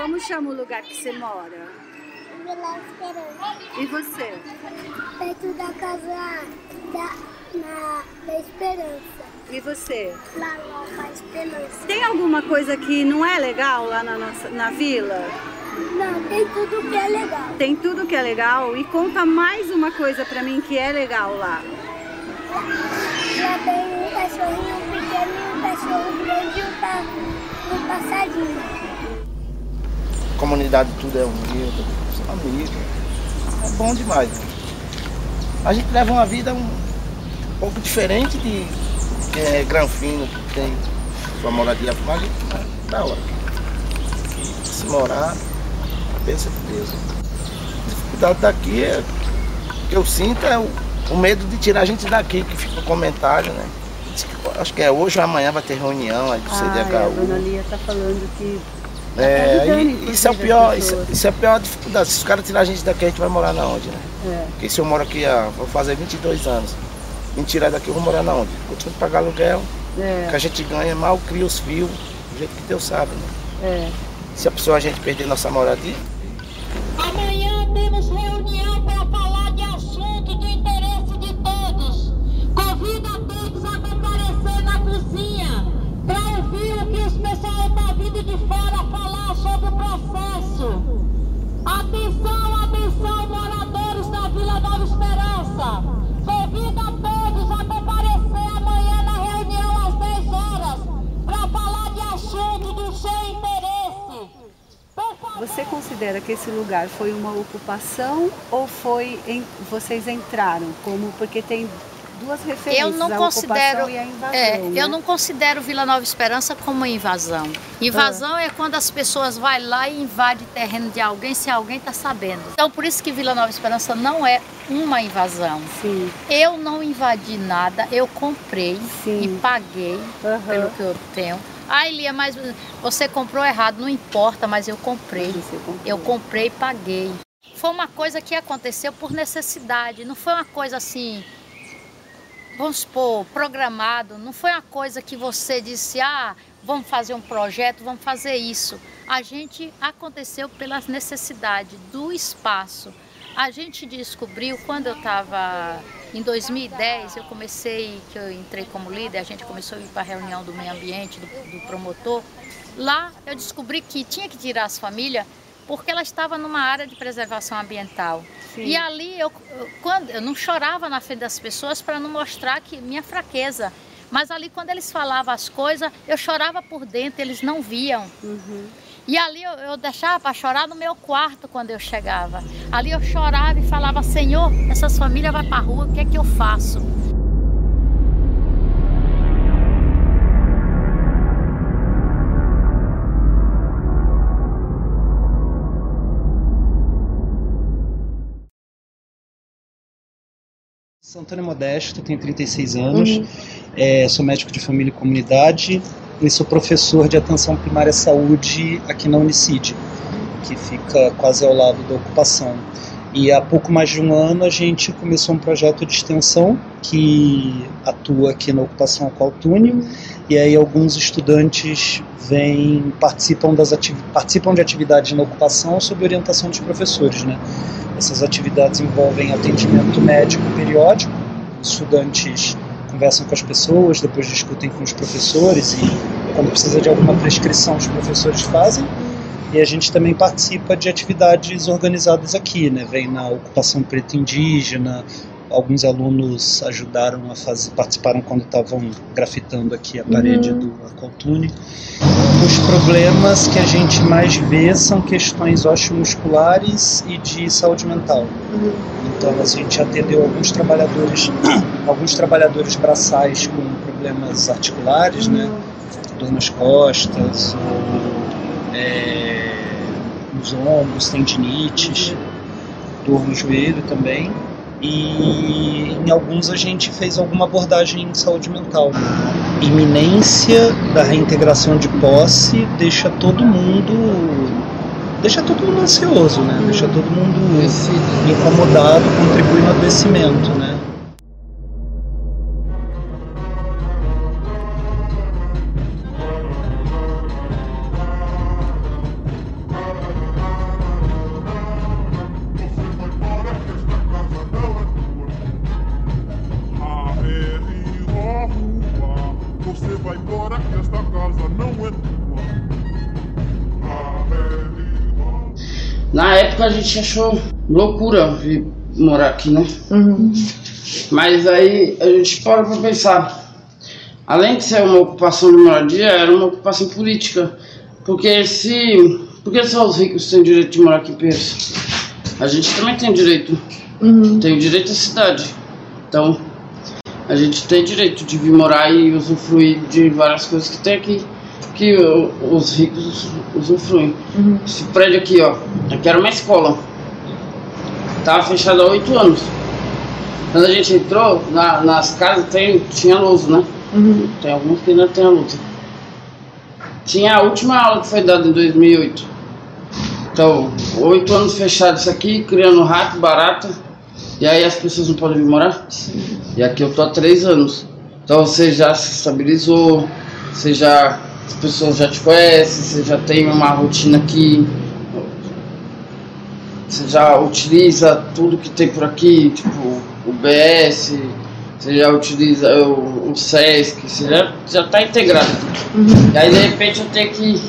Como chama o lugar que você mora? Vila Esperança. E você? Perto da casa da, na, da Esperança. E você? Lá, na Esperança. Tem alguma coisa que não é legal lá na nossa na vila? Não, tem tudo que é legal. Tem tudo que é legal e conta mais uma coisa pra mim que é legal lá. Lá tem um cachorrinho pequeno e um cachorro grande e um, pa, um passarinho. Comunidade tudo é unido, são amigos. É bom demais. né? A gente leva uma vida um pouco diferente de é granfino, que tem sua moradia, mas a gente tá da hora. Se morar, pensa de Deus. A dificuldade daqui é que eu sinto é o, o medo de tirar a gente daqui, que fica o comentário, né? Acho que é hoje ou amanhã vai ter reunião aí do Ah, é, a CDHU. dona Lia tá falando que É, aí, isso é o pior, isso, isso é a pior dificuldade. Se os caras tirar a gente daqui, a gente vai morar na onde, né? é, Porque se eu moro aqui, há, vou fazer 22 anos. Me tirar daqui, eu vou morar na onde? Continuo pagar aluguel, o que é, a gente ganha, mal cria os fios, do jeito que Deus sabe, né? é. Se a pessoa a gente perder nossa moradia, Você considera que esse lugar foi uma ocupação ou foi em, vocês entraram como porque tem duas referências Eu não a considero, e invasão, é, né? eu não considero Vila Nova Esperança como uma invasão. Invasão é quando as pessoas vão lá e invadem terreno de alguém sem alguém estar sabendo. Então por isso que Vila Nova Esperança não é uma invasão. Sim, Eu não invadi nada, eu comprei Sim. e paguei pelo que eu tenho. Ah, Elia, mas você comprou errado, não importa, mas eu comprei. Eu comprei e paguei. Foi uma coisa que aconteceu por necessidade, não foi uma coisa assim, vamos supor, programado, não foi uma coisa que você disse, ah, vamos fazer um projeto, vamos fazer isso. A gente aconteceu pelas necessidades do espaço. A gente descobriu quando eu estava em 2010, eu comecei, que eu entrei como líder, a gente começou a ir para a reunião do meio ambiente, do, do promotor. Lá eu descobri que tinha que tirar as famílias porque ela estava numa área de preservação ambiental. Sim. E ali eu, eu- quando eu não chorava na frente das pessoas para não mostrar que minha fraqueza. Mas ali quando eles falavam as coisas, eu chorava por dentro, eles não viam. Uhum. E ali eu, eu deixava para chorar no meu quarto quando eu chegava. Ali eu chorava e falava: Senhor, essas famílias vão para a rua, o que é que eu faço? Sou Antônio Modesto, tenho 36 anos, é, sou médico de família e comunidade e sou professor de atenção primária à saúde aqui na Unicid, que fica quase ao lado da ocupação. E há pouco mais de um ano a gente começou um projeto de extensão que atua aqui na ocupação Qual Túnel, e aí alguns estudantes vêm, participam, das participam de atividades na ocupação sob orientação dos professores, né? Essas atividades envolvem atendimento médico periódico, estudantes conversam com as pessoas, depois discutem com os professores e quando precisa de alguma prescrição os professores fazem. E a gente também participa de atividades organizadas aqui, né? Vem na ocupação preta indígena, alguns alunos ajudaram a fazer, participaram quando estavam grafitando aqui a parede do Acoltune. Os problemas que a gente mais vê são questões osteomusculares e de saúde mental. Então a gente atendeu alguns trabalhadores, alguns trabalhadores braçais com problemas articulares, né? Dor nas costas, ou é, nos ombros, tendinites, dor no joelho também. E em alguns a gente fez alguma abordagem em saúde mental. Iminência da reintegração de posse deixa todo mundo deixa todo mundo ansioso, né? Deixa todo mundo incomodado, contribui no adoecimento, Na época a gente achou loucura vir morar aqui, né? Uhum. Mas aí a gente para pra pensar. Além de ser uma ocupação de moradia, era uma ocupação política. Porque se. Por que só os ricos têm direito de morar aqui em Pinheiros? A gente também tem direito. Uhum. Tem direito à cidade. Então, a gente tem direito de vir morar e usufruir de várias coisas que tem aqui. Que os ricos usufruem. Uhum. Esse prédio aqui, ó. Aqui era uma escola. Tava fechado há oito anos. Quando a gente entrou, na- nas casas tem, tinha luz, né? Uhum. Tem alguns que ainda tem a luz. Tinha a última aula que foi dada em 2008. Então, oito anos fechados isso aqui, criando rato, barata. E aí as pessoas não podem vir morar? E aqui eu tô há três anos. Então você já se estabilizou, você já. As pessoas já te conhecem, você já tem uma rotina aqui. Você já utiliza tudo que tem por aqui, tipo o BS, você já utiliza o, o Sesc, você já, já tá integrado. E aí de repente eu tenho que.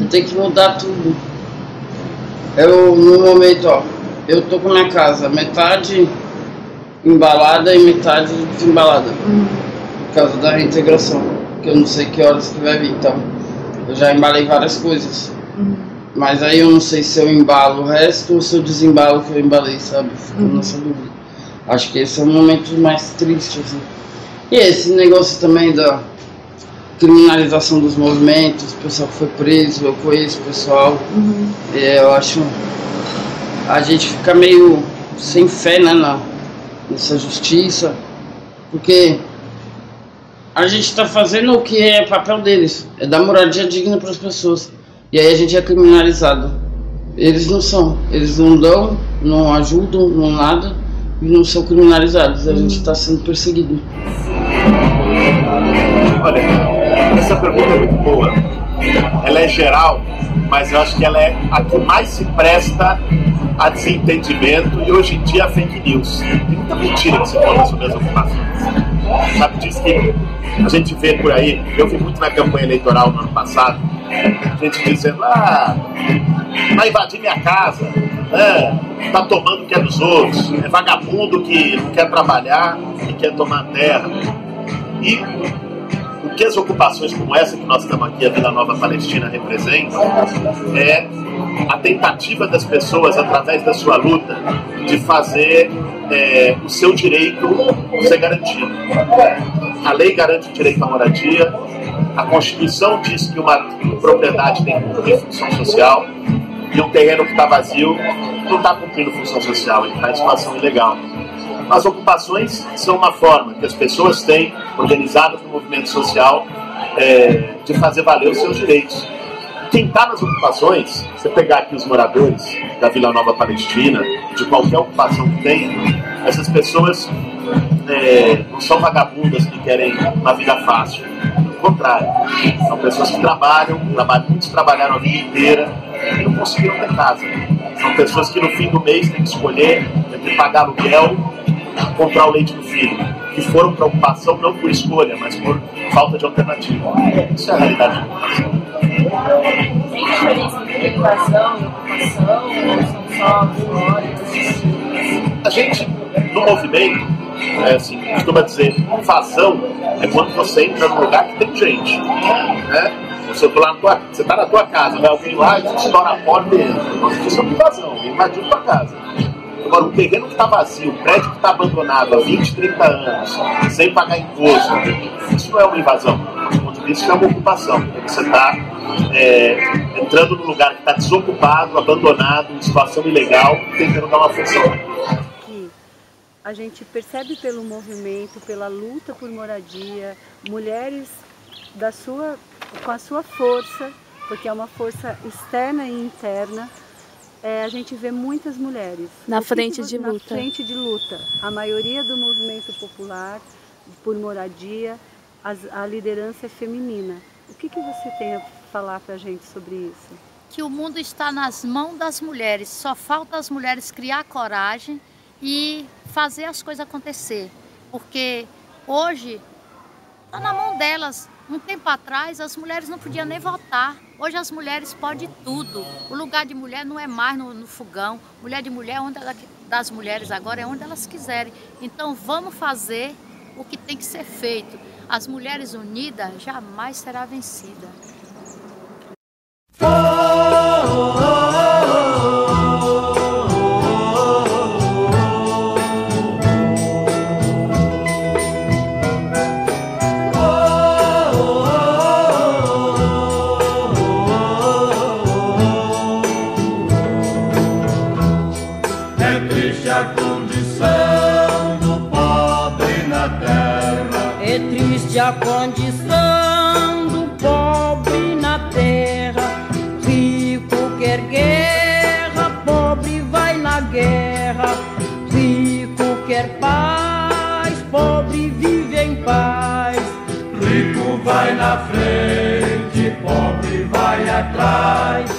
Eu tenho que mudar tudo. Eu no momento, ó, eu tô com minha casa metade embalada e metade desembalada. Por causa da reintegração. Que eu não sei que horas que vai vir. Então, eu já embalei várias coisas. Mas aí eu não sei se eu embalo o resto ou se eu desembalo o que eu embalei, sabe? Fico nessa dúvida. Acho que esse é o momento mais triste, assim. E esse negócio também da criminalização dos movimentos, o pessoal que foi preso, eu conheço o pessoal. É, eu acho. A gente fica meio sem fé né, na, nessa justiça, porque a gente está fazendo o que é papel deles, é dar moradia digna para as pessoas. E aí a gente é criminalizado. Eles não são, eles não dão, não ajudam, não nada, e não são criminalizados. A gente está sendo perseguido. Olha, essa pergunta é muito boa. Ela é geral, mas eu acho que ela é a que mais se presta a desentendimento e hoje em dia a fake news. Tem muita mentira que se conta sobre as ocupações. Sabe, diz que a gente vê por aí, eu vi muito na campanha eleitoral no ano passado, gente dizendo, ah, vai invadir minha casa, né? tá tomando o que é dos outros, é vagabundo que não quer trabalhar e quer tomar terra. E o que as ocupações como essa que nós estamos aqui, a Vila Nova Palestina, representam é a tentativa das pessoas, através da sua luta, de fazer é, o seu direito ser garantido. A lei garante o direito à moradia, a Constituição diz que uma propriedade tem que cumprir função social e um terreno que está vazio não está cumprindo função social, ele está em situação ilegal. As ocupações são uma forma que as pessoas têm, organizadas no movimento social, é, de fazer valer os seus direitos. Quem está nas ocupações, você pegar aqui os moradores da Vila Nova Palestina, de qualquer ocupação que tem, essas pessoas é, não são vagabundas que querem uma vida fácil. Pelo contrário, são pessoas que trabalham, trabalham muitos trabalharam a vida inteira e não conseguiram ter casa. São pessoas que no fim do mês têm que escolher entre pagar aluguel comprar o leite do filho, que foram para ocupação não por escolha, mas por falta de alternativa. Isso é a realidade da ocupação. A gente, no movimento, é assim, costuma dizer, invasão é quando você entra num lugar que tem gente. Né? Você na, tua, você tá na tua casa, vai alguém lá e estoura a porta e. Nossa, isso é uma invasão, invadiu tua casa. Agora, um terreno que está vazio, um prédio que está abandonado há 20, 30 anos, sem pagar imposto, isso não é uma invasão. Isso é uma ocupação. Você está é, entrando num lugar que está desocupado, abandonado, em situação ilegal, tentando dar uma função. que a gente percebe pelo movimento, pela luta por moradia, mulheres da sua, com a sua força, porque é uma força externa e interna, é, a gente vê muitas mulheres Na frente de na luta. frente de luta. A maioria do movimento popular por moradia, a, a liderança é feminina. O que, que você tem a falar para a gente sobre isso? Que o mundo está nas mãos das mulheres, só falta as mulheres criar coragem e fazer as coisas acontecer. Porque hoje está na mão delas. Um tempo atrás as mulheres não podiam nem votar. Hoje as mulheres podem tudo. O lugar de mulher não é mais no, no fogão. Mulher de mulher, é onde ela, das mulheres agora é onde elas quiserem. Então vamos fazer o que tem que ser feito. As mulheres unidas jamais será vencida. atrás,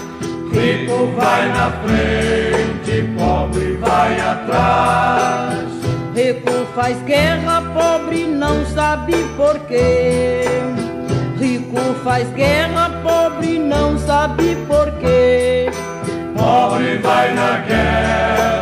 rico vai na frente, pobre vai atrás. Rico faz guerra, pobre não sabe porquê. Rico faz guerra, pobre não sabe porquê. Pobre vai na guerra